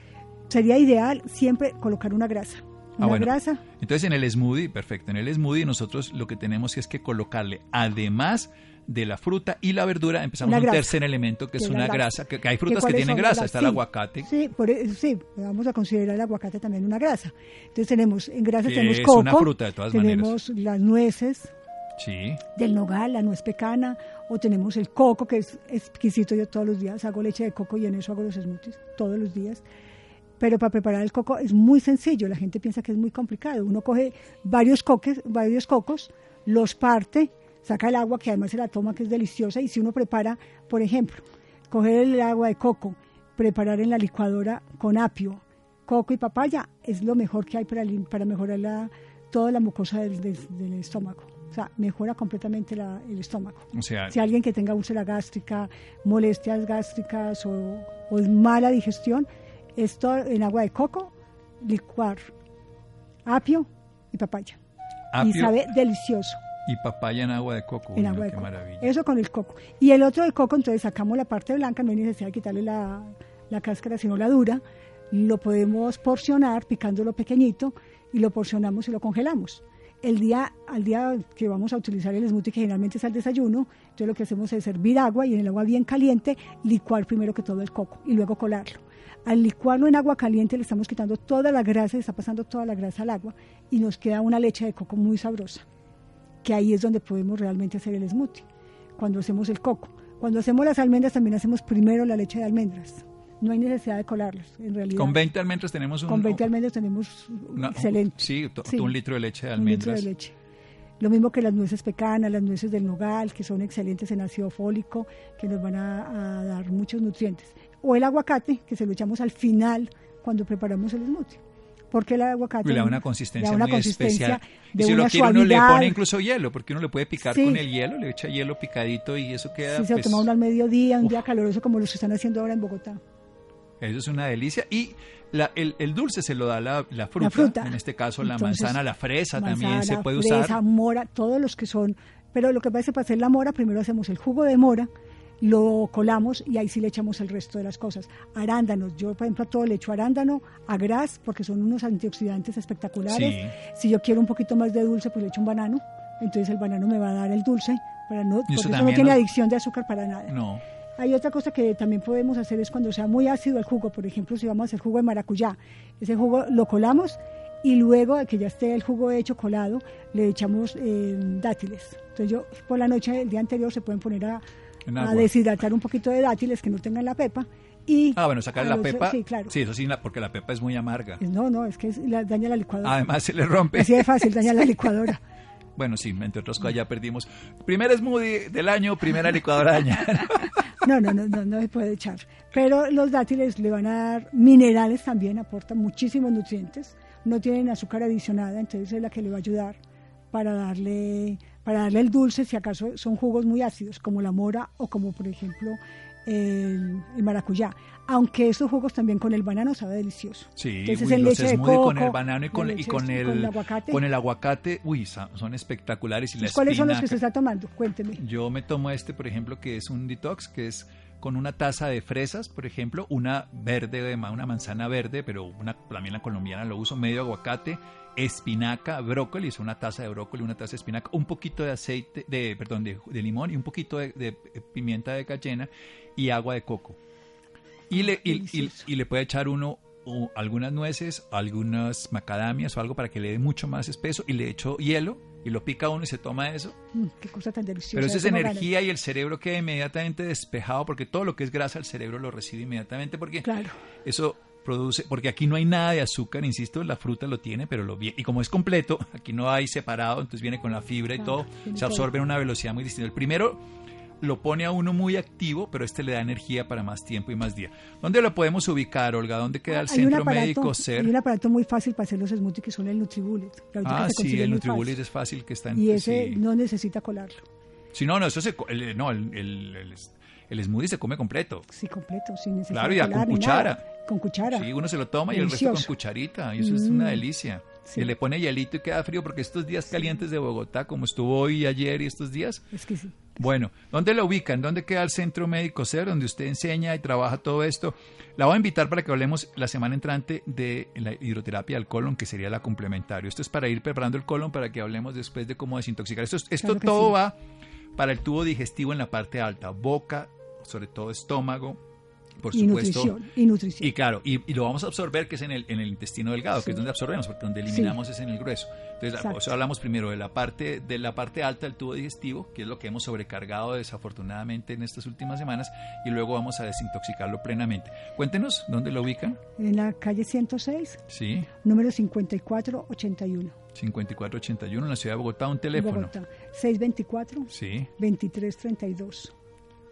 sería ideal siempre colocar una grasa. Ah, una grasa. Entonces, en el smoothie, perfecto. En el smoothie nosotros lo que tenemos es que colocarle, además de la fruta y la verdura, empezamos un tercer elemento que es una grasa, que, hay frutas que tienen grasa, está el aguacate. Sí, por, e, sí, vamos a considerar el aguacate también una grasa. Entonces tenemos, en grasa tenemos coco, una fruta de todas tenemos las nueces, del nogal, la nuez pecana, o tenemos el coco, que es exquisito. Yo todos los días hago leche de coco y en eso hago los smoothies, todos los días. Pero para preparar el coco es muy sencillo, la gente piensa que es muy complicado. Uno coge varios, coques, varios cocos, los parte, saca el agua, que además se la toma, que es deliciosa, y si uno prepara, por ejemplo, coger el agua de coco, preparar en la licuadora con apio, coco y papaya, es lo mejor que hay para, para mejorar la, toda la mucosa del estómago. O sea, mejora completamente el estómago. O sea, si alguien que tenga úlcera gástrica, molestias gástricas o, mala digestión, esto en agua de coco, licuar apio y papaya. y sabe delicioso. Y papaya en agua de coco. En agua de qué maravilla. Eso con el coco. Y el otro del coco, entonces sacamos la parte blanca, no hay necesidad de quitarle la, la cáscara, sino la dura. Lo podemos porcionar picándolo pequeñito y lo porcionamos y lo congelamos el día, al día que vamos a utilizar el smoothie, que generalmente es al desayuno, entonces lo que hacemos es servir agua y en el agua bien caliente licuar primero que todo el coco y luego colarlo. Al licuarlo en agua caliente le estamos quitando toda la grasa, le está pasando toda la grasa al agua y nos queda una leche de coco muy sabrosa, que ahí es donde podemos realmente hacer el smoothie, cuando hacemos el coco. Cuando hacemos las almendras también hacemos primero la leche de almendras no hay necesidad de colarlos, en realidad. Con 20 almendras tenemos un... Con 20 almendras tenemos excelente. Sí, un litro de leche de almendras. Un litro de leche. Lo mismo que las nueces pecanas, las nueces del nogal, que son excelentes en ácido fólico, que nos van a, dar muchos nutrientes. O el aguacate, que se lo echamos al final cuando preparamos el smoothie. Porque el aguacate le da una consistencia muy especial. De si lo quiere uno le pone incluso hielo, porque uno le puede picar con el hielo, le echa hielo picadito y eso queda... Sí, se lo pues toma uno al mediodía, un día caluroso como los están haciendo ahora en Bogotá. Eso es una delicia. Y la, el, el, dulce se lo da la, la, fruta, en este caso la manzana, la fresa también se puede fresa, usar. mora, todos los que son. Pero lo que pasa es que para hacer la mora, primero hacemos el jugo de mora, lo colamos y ahí sí le echamos el resto de las cosas. Arándanos, yo por ejemplo a todo le echo arándano, a gras, porque son unos antioxidantes espectaculares. Si yo quiero un poquito más de dulce, pues le echo un banano. Entonces el banano me va a dar el dulce, para no, porque eso no tiene adicción de azúcar para nada. No. Hay otra cosa que también podemos hacer es cuando sea muy ácido el jugo, por ejemplo, si vamos a hacer jugo de maracuyá, ese jugo lo colamos y luego de que ya esté el jugo hecho colado, le echamos eh, dátiles. Entonces yo por la noche, el día anterior, se pueden poner a, deshidratar un poquito de dátiles que no tengan la pepa. Y ah, bueno, sacar la pepa. Sí, claro. Sí, eso sí, porque la pepa es muy amarga. No, no, es que daña la licuadora. Además se le rompe. Así de fácil, daña la *laughs* licuadora. Bueno, sí, entre otras cosas ya perdimos. Primer smoothie del año, primera licuadora dañada. *laughs* No, no, no, no, no se puede echar. Pero los dátiles le van a dar minerales también, aportan muchísimos nutrientes. No tienen azúcar adicionada, entonces es la que le va a ayudar para darle, para darle el dulce, si acaso son jugos muy ácidos, como la mora o como por ejemplo el, el maracuyá. Aunque estos jugos también con el banano sabe delicioso. Sí, Entonces, uy, en los leche de smoothie coco, con el banano y con, y el, con el aguacate. con el aguacate, uy, son espectaculares. Y la ¿Cuáles son los que se está tomando? Cuénteme. Yo me tomo este, por ejemplo, que es un detox, que es con una taza de fresas, por ejemplo, una verde, una manzana verde, pero una, también la colombiana lo uso, medio aguacate, espinaca, brócoli, es una taza de brócoli, una taza de espinaca, un poquito de aceite, de, perdón, de, de limón y un poquito de, de pimienta de cayena y agua de coco. Y le, y- y- Delicioso. y le puede echar uno o algunas nueces, algunas macadamias o algo para que le dé mucho más espeso y le echo hielo y lo pica uno y se toma eso. Mm, qué cosa tan deliciosa. Pero eso es ganas. energía y el cerebro queda inmediatamente despejado porque todo lo que es grasa el cerebro lo recibe inmediatamente porque Claro. eso produce, porque aquí no hay nada de azúcar, insisto, la fruta lo tiene, pero lo y como es completo, *laughs* aquí no hay separado, entonces viene con la fibra y Claro, todo, se absorbe todo. en una velocidad muy distinta. El primero lo pone a uno muy activo, pero este le da energía para más tiempo y más día. ¿Dónde lo podemos ubicar, Olga? ¿Dónde queda el Hay centro aparato- médico Hay SER? un aparato muy fácil para hacer los smoothies que son el Nutribullet. Ah, sí, el Nutribullet es fácil que está en Y ese sí. no necesita colarlo. Sí, no, no, eso se, el, no, el, el, el- el smoothie se come completo. Sí, completo, sin necesidad Claro, y de a- con cuchara. nada. Con cuchara. Sí, uno se lo toma y el resto con cucharita. Y eso es una Mm. delicia. Sí. Y le pone hielito y queda frío porque estos días calientes de Bogotá, como estuvo hoy y ayer y estos días. Es que sí. Bueno, ¿dónde lo ubican? ¿Dónde queda el Centro Médico SER, donde usted enseña y trabaja todo esto? La voy a invitar para que hablemos la semana entrante de la hidroterapia del colon, que sería la complementario. Esto es para ir preparando el colon para que hablemos después de cómo desintoxicar. Esto, es- esto Claro todo sí. va para el tubo digestivo en la parte alta, boca, sobre todo estómago, por Y supuesto. nutrición. Y nutrición. Y claro, y, y lo vamos a absorber, que es en el, en el intestino delgado, que es donde absorbemos, porque donde eliminamos es en el grueso. Entonces, por eso hablamos primero de la parte de la parte alta del tubo digestivo, que es lo que hemos sobrecargado desafortunadamente en estas últimas semanas, y luego vamos a desintoxicarlo plenamente. Cuéntenos, ¿dónde lo ubican? En la calle 106, Sí, número 5481. 5481 en la ciudad de Bogotá, un teléfono. Bogotá. 624 Sí, 2332.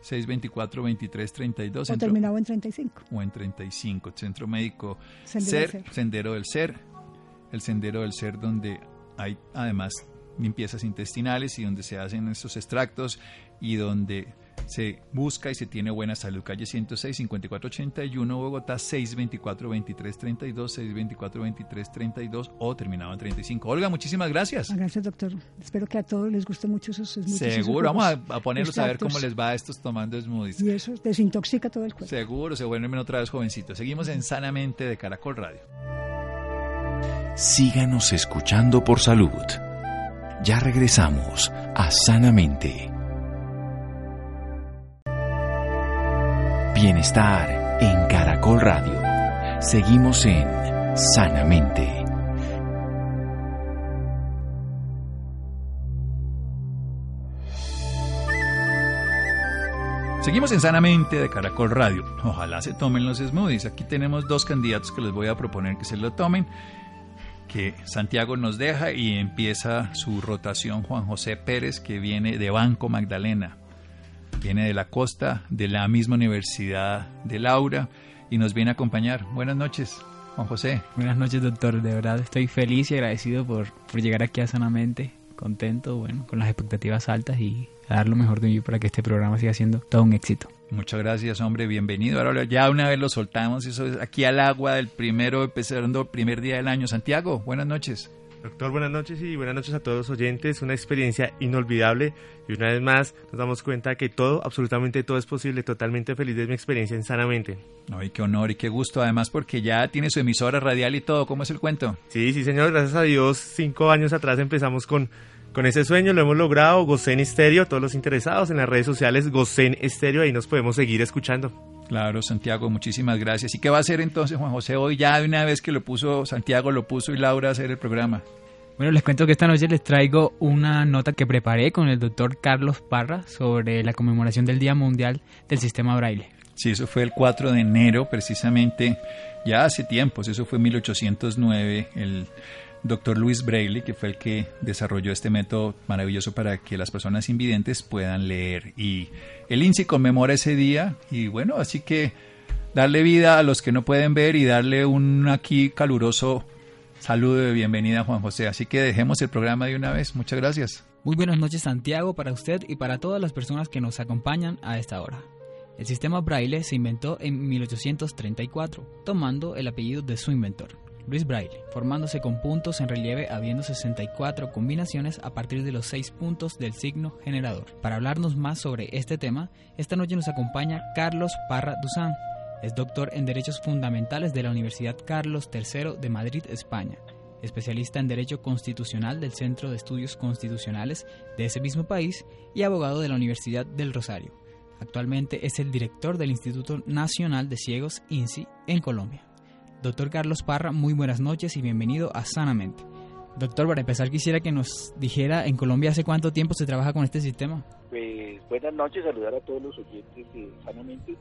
624-2332. O centro- terminado en 35. o en 35, Centro Médico Sendero SER, del Ser. Sendero del Ser, el Sendero del Ser donde hay además limpiezas intestinales y donde se hacen estos extractos y donde se busca y se tiene buena salud. Calle 106, 5481, Bogotá, 624-2332, 624-2332 o terminado en 35. Olga, muchísimas gracias. Ah, Gracias, doctor. Espero que a todos les guste mucho esos smoothies. esos Seguro, vamos a, a ponerlos a ver cómo les va a estos tomando smoothies. Y eso desintoxica todo el cuerpo. Seguro, se vuelven otra vez jovencitos. Seguimos en Sanamente de Caracol Radio. Síganos escuchando por salud. Ya regresamos a Sanamente. Bienestar en Caracol Radio. Seguimos en Sanamente. Seguimos en Sanamente de Caracol Radio. Ojalá se tomen los smoothies. Aquí tenemos dos candidatos que les voy a proponer que se lo tomen. Que Santiago nos deja y empieza su rotación Juan José Pérez, que viene de Banco Magdalena. Viene de la costa, de la misma universidad de Laura y nos viene a acompañar. Buenas noches, Juan José. Buenas noches, doctor. De verdad estoy feliz y agradecido por, por llegar aquí a Sanamente. Contento, bueno, con las expectativas altas y a dar lo mejor de mí para que este programa siga siendo todo un éxito. Muchas gracias, hombre, bienvenido. Ahora ya una vez lo soltamos, eso es aquí al agua del primero, empezando el primer día del año. Santiago, buenas noches. Doctor, buenas noches y buenas noches a todos los oyentes. Una experiencia inolvidable y una vez más nos damos cuenta que todo, absolutamente todo es posible. Totalmente feliz de mi experiencia en Sanamente. Ay, qué honor y qué gusto, además porque ya tiene su emisora radial y todo. ¿Cómo es el cuento? Sí, sí, señor, gracias a Dios. Cinco años atrás empezamos con, con ese sueño, lo hemos logrado. Gocen Estéreo, todos los interesados en las redes sociales, Gocen Estéreo, ahí nos podemos seguir escuchando. Claro, Santiago, muchísimas gracias. ¿Y qué va a hacer entonces Juan José hoy? Ya de una vez que lo puso Santiago, lo puso y Laura a hacer el programa. Bueno, les cuento que esta noche les traigo una nota que preparé con el doctor Carlos Parra sobre la conmemoración del Día Mundial del Sistema Braille. Sí, eso fue el 4 de enero, precisamente, ya hace tiempos, eso fue 1809, el doctor Luis Braille, que fue el que desarrolló este método maravilloso para que las personas invidentes puedan leer. Y el INSI conmemora ese día y bueno, así que darle vida a los que no pueden ver y darle un aquí caluroso saludo de bienvenida Juan José. Así que dejemos el programa de una vez. Muchas gracias. Muy buenas noches Santiago para usted y para todas las personas que nos acompañan a esta hora. El sistema braille se inventó en 1834, tomando el apellido de su inventor, Luis Braille, formándose con puntos en relieve habiendo 64 combinaciones a partir de los 6 puntos del signo generador. Para hablarnos más sobre este tema, esta noche nos acompaña Carlos Parra Duzán. Es doctor en Derechos Fundamentales de la Universidad Carlos III de Madrid, España especialista en Derecho Constitucional del Centro de Estudios Constitucionales de ese mismo país y abogado de la Universidad del Rosario. Actualmente es el director del Instituto Nacional de Ciegos, INSI, en Colombia. Doctor Carlos Parra, muy buenas noches y bienvenido a Sanamente. Doctor, para empezar quisiera que nos dijera en Colombia hace cuánto tiempo se trabaja con este sistema. Pues buenas noches, saludar a todos los oyentes de Sanamente.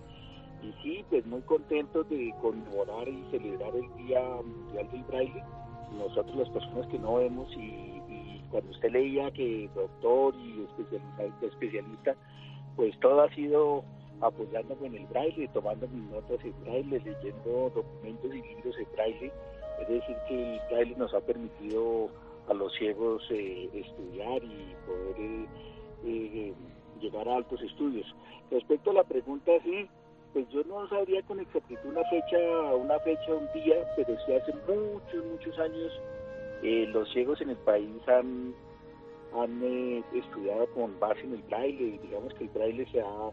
Y sí, pues muy contentos de conmemorar y celebrar el Día Mundial del Braille nosotros las personas que no vemos y, cuando usted leía que doctor y especialista, especialista, pues todo ha sido apoyándome en el braille, tomando mis notas en braille, leyendo documentos y libros en braille. Es decir, que el braille nos ha permitido a los ciegos eh, estudiar y poder eh, eh, llegar a altos estudios. Respecto a la pregunta, sí, pues yo no sabría con exactitud una fecha, una fecha, un día, pero sí hace muchos, muchos años eh, los ciegos en el país han, han estudiado con base en el braille, digamos que el braille se ha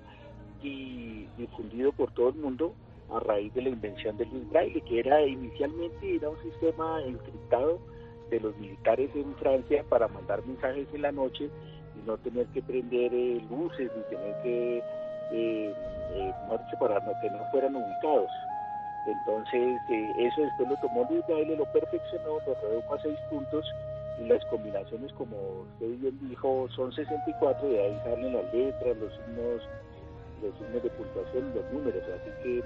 difundido por todo el mundo a raíz de la invención del braille, que era inicialmente era un sistema encriptado de los militares en Francia para mandar mensajes en la noche y no tener que prender eh, luces ni tener que eh, eh, para que no fueran ubicados. Entonces, eh, eso después lo tomó Luis Baile, lo perfeccionó, lo redujo a seis puntos y las combinaciones, como usted bien dijo, son 64 y ahí salen las letras, los signos, los signos de puntuación y los números. Así que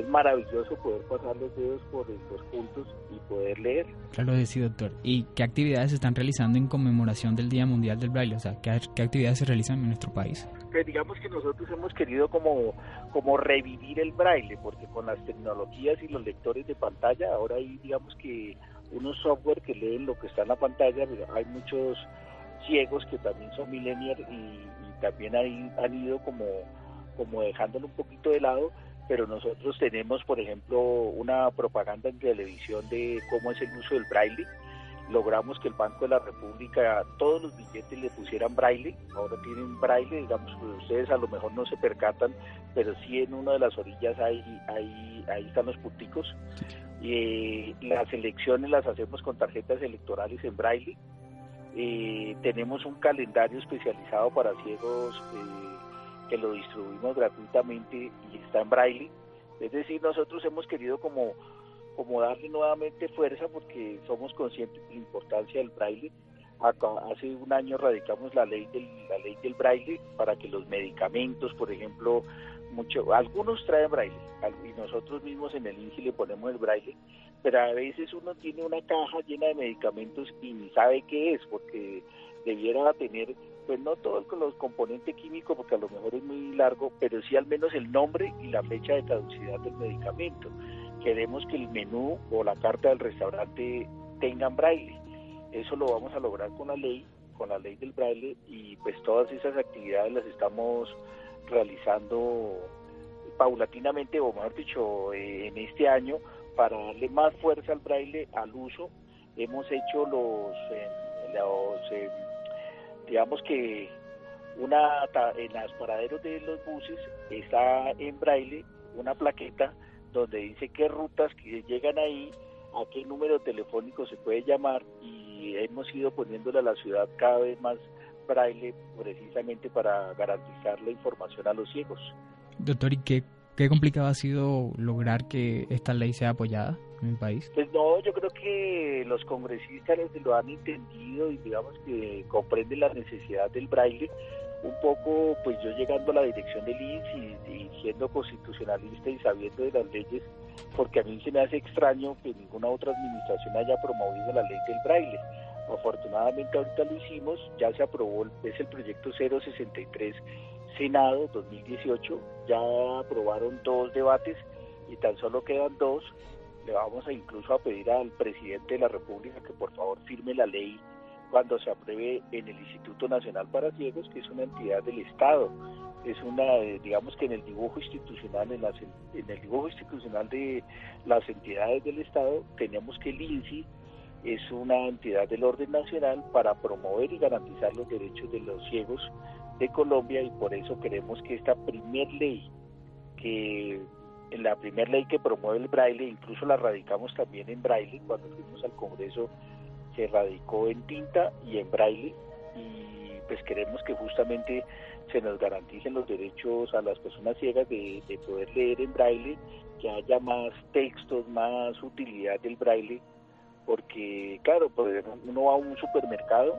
es maravilloso poder pasar los dedos por los puntos y poder leer. Claro que sí, doctor. ¿Y qué actividades se están realizando en conmemoración del Día Mundial del Braille? O sea, ¿qué, actividades se realizan en nuestro país? Pues digamos que nosotros hemos querido como, como revivir el braille, porque con las tecnologías y los lectores de pantalla, ahora hay digamos que unos software que leen lo que está en la pantalla, hay muchos ciegos que también son millennials y, también hay, han ido como, como dejándolo un poquito de lado pero nosotros tenemos, por ejemplo, una propaganda en televisión de cómo es el uso del braille. Logramos que el Banco de la República todos los billetes le pusieran braille. Ahora tienen braille, digamos, que ustedes a lo mejor no se percatan, pero sí en una de las orillas hay, ahí están los punticos. y las elecciones las hacemos con tarjetas electorales en braille. Eh, tenemos un calendario especializado para ciegos. Eh, que lo distribuimos gratuitamente y está en braille. Es decir, nosotros hemos querido como, como darle nuevamente fuerza porque somos conscientes de la importancia del braille. hace un año radicamos la ley del, la ley del braille para que los medicamentos, por ejemplo, mucho, algunos traen braille y nosotros mismos en el INSI le ponemos el braille, pero a veces uno tiene una caja llena de medicamentos y ni sabe qué es porque debiera tener pues no todo el, los componente químico porque a lo mejor es muy largo, pero sí al menos el nombre y la fecha de caducidad del medicamento. Queremos que el menú o la carta del restaurante tengan braille. Eso lo vamos a lograr con la ley, con la ley del braille y pues todas esas actividades las estamos realizando paulatinamente o mejor dicho eh, en este año para darle más fuerza al braille al uso. Hemos hecho los, eh, los eh, digamos que una en los paraderos de los buses está en braille una plaqueta donde dice qué rutas que llegan ahí, a qué número telefónico se puede llamar y hemos ido poniéndole a la ciudad cada vez más braille precisamente para garantizar la información a los ciegos. Doctor, ¿y qué, qué complicado ha sido lograr que esta ley sea apoyada? En el país? Pues no, yo creo que los congresistas lo han entendido y digamos que comprenden la necesidad del braille. Un poco, pues yo llegando a la dirección del INS y, siendo constitucionalista y sabiendo de las leyes, porque a mí se me hace extraño que ninguna otra administración haya promovido la ley del braille. Afortunadamente ahorita lo hicimos, ya se aprobó, es el proyecto 063 Senado 2018, ya aprobaron dos debates y tan solo quedan dos le vamos a incluso a pedir al presidente de la República que por favor firme la ley cuando se apruebe en el Instituto Nacional para Ciegos, que es una entidad del Estado. Es una, eh, digamos que en el dibujo institucional, en, las, en el dibujo institucional de las entidades del Estado, tenemos que el INSI es una entidad del orden nacional para promover y garantizar los derechos de los ciegos de Colombia y por eso queremos que esta primer ley, que la primer ley que promueve el braille, incluso la radicamos también en braille, cuando fuimos al Congreso se radicó en tinta y en braille y pues queremos que justamente se nos garanticen los derechos a las personas ciegas de, de poder leer en braille, que haya más textos, más utilidad del braille porque claro, pues uno va a un supermercado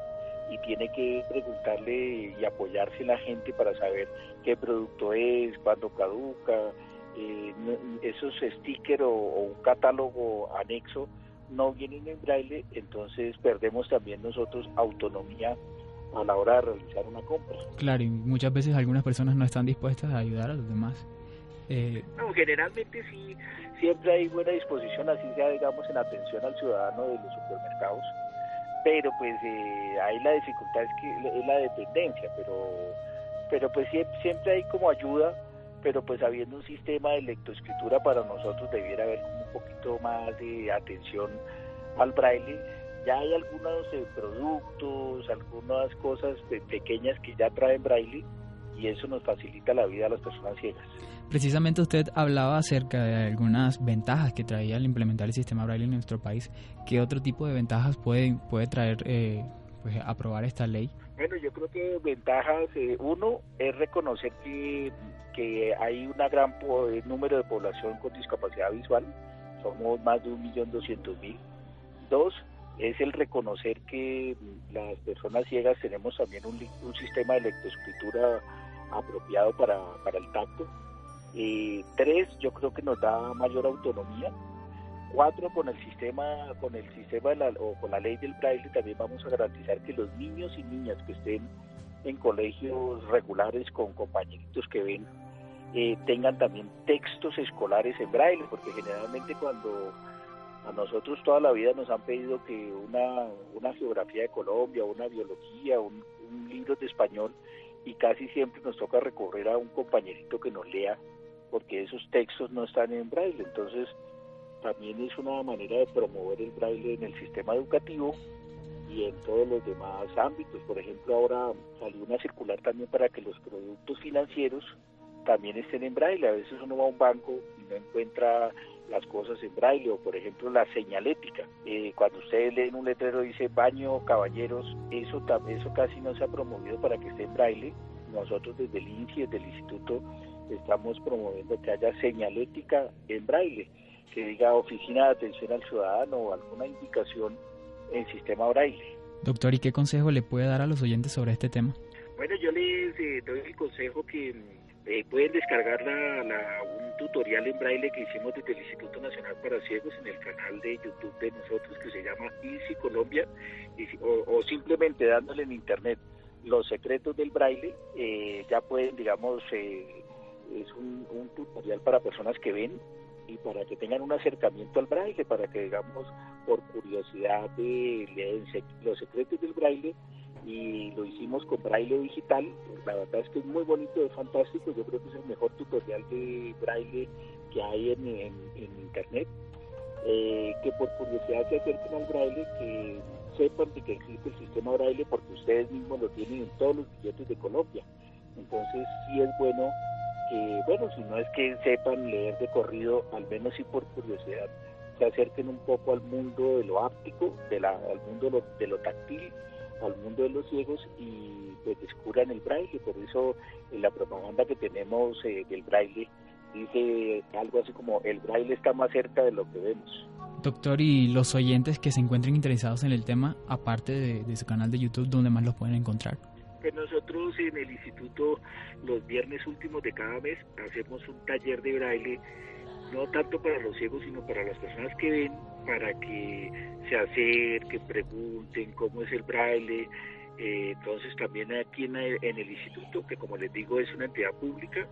y tiene que preguntarle y apoyarse la gente para saber qué producto es, cuándo caduca, eh, esos stickers o, un catálogo anexo no vienen en braille, entonces perdemos también nosotros autonomía a la hora de realizar una compra. Claro, y muchas veces algunas personas no están dispuestas a ayudar a los demás. Eh, no, generalmente sí, siempre hay buena disposición, así sea, digamos, en atención al ciudadano de los supermercados, pero pues eh, ahí la dificultad es que es la dependencia, pero, pero pues siempre, siempre hay como ayuda, pero pues habiendo un sistema de lectoescritura para nosotros debiera haber un poquito más de atención al braille. Ya hay algunos eh, productos, algunas cosas pequeñas que ya traen braille y eso nos facilita la vida a las personas ciegas. Precisamente usted hablaba acerca de algunas ventajas que traía al implementar el sistema Braille en nuestro país. ¿Qué otro tipo de ventajas puede, puede traer eh, pues, aprobar esta ley? Bueno, yo creo que ventajas, eh, uno, es reconocer que, que hay un gran número de población con discapacidad visual, somos más de un millón doscientos mil. Dos, es el reconocer que las personas ciegas tenemos también un, sistema de lectoescritura apropiado para, para el tacto eh, tres, yo creo que nos da mayor autonomía. Cuatro, con el sistema, con el sistema o con la ley del braille también vamos a garantizar que los niños y niñas que estén en colegios regulares con compañeritos que ven eh, tengan también textos escolares en braille, porque generalmente cuando a nosotros toda la vida nos han pedido que una, una geografía de Colombia, una biología, un, un libro de español, y casi siempre nos toca recorrer a un compañerito que nos lea porque esos textos no están en braille. Entonces, también es una manera de promover el braille en el sistema educativo y en todos los demás ámbitos. Por ejemplo, ahora salió una circular también para que los productos financieros también estén en braille. A veces uno va a un banco y no encuentra las cosas en braille o por ejemplo la señalética. Eh, cuando ustedes leen un letrero dice baño caballeros, eso, eso casi no se ha promovido para que esté en braille. Nosotros desde el INSI, desde el Instituto estamos promoviendo que haya señalética en braille, que diga oficina de atención al ciudadano o alguna indicación en sistema braille. Doctor, ¿y qué consejo le puede dar a los oyentes sobre este tema? Bueno, yo les eh, doy el consejo que eh, pueden descargar la, un tutorial en braille que hicimos desde el Instituto Nacional para Ciegos en el canal de YouTube de nosotros que se llama INSI Colombia o, simplemente dándole en internet los secretos del braille, eh, ya pueden, digamos, es un, tutorial para personas que ven y para que tengan un acercamiento al braille, para que digamos por curiosidad de leer los secretos del braille y lo hicimos con braille digital, la verdad es que es muy bonito, es fantástico, yo creo que es el mejor tutorial de braille que hay en, internet, eh, que por curiosidad se acerquen al braille, que sepan de que existe el sistema braille porque ustedes mismos lo tienen en todos los billetes de Colombia, entonces sí es bueno que, bueno, si no es que sepan leer de corrido, al menos sí por curiosidad, se acerquen un poco al mundo de lo áptico, de la, al mundo de lo, táctil, al mundo de los ciegos y pues descubran el braille. Por eso en la propaganda que tenemos eh, del braille dice algo así como el braille está más cerca de lo que vemos. Doctor, y los oyentes que se encuentren interesados en el tema, aparte de, de su canal de YouTube, ¿dónde más los pueden encontrar? que nosotros en el instituto los viernes últimos de cada mes hacemos un taller de braille, no tanto para los ciegos, sino para las personas que ven, para que se acerquen, pregunten cómo es el braille. Eh, entonces también aquí en, el instituto, que como les digo es una entidad pública,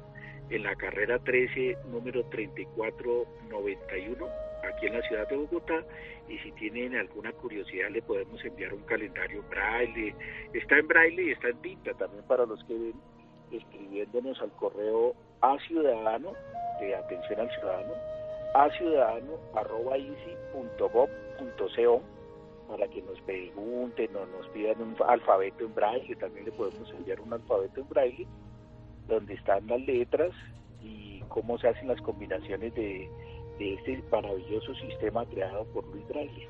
en la carrera 13, número 3491, aquí en la ciudad de Bogotá y si tienen alguna curiosidad le podemos enviar un calendario braille. Está en braille y está en tinta también para los que ven escribiéndonos al correo a ciudadano de atención al ciudadano a ciudadano arroba para que nos pregunten o nos pidan un alfabeto en braille, también le podemos enviar un alfabeto en braille donde están las letras y cómo se hacen las combinaciones de, de este maravilloso sistema creado por Luis Braille.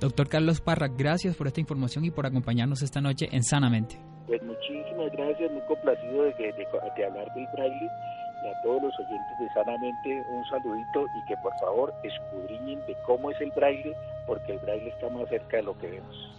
Doctor Carlos Parra, gracias por esta información y por acompañarnos esta noche en Sanamente. Pues muchísimas gracias, muy complacido de, de, de hablar del Braille a todos los oyentes de Sanamente un saludito y que por favor escudriñen de cómo es el Braille, porque el Braille está más cerca de lo que vemos.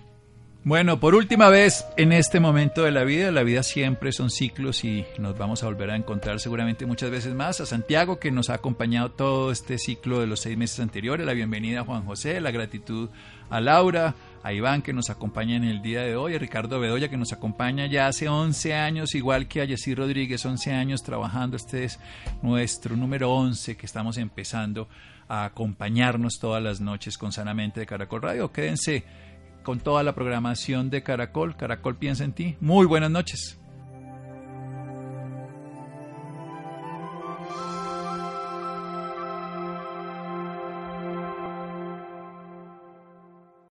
Bueno, por última vez en este momento de la vida, la vida siempre son ciclos y nos vamos a volver a encontrar seguramente muchas veces más. A Santiago que nos ha acompañado todo este ciclo de los seis meses anteriores, la bienvenida a Juan José, la gratitud a Laura, a Iván que nos acompaña en el día de hoy, a Ricardo Bedoya que nos acompaña ya hace 11 años, igual que a Jessy Rodríguez, 11 años trabajando. Este es nuestro número 11 que estamos empezando a acompañarnos todas las noches con Sanamente de Caracol Radio. Quédense con toda la programación de Caracol. Caracol piensa en ti. Muy buenas noches.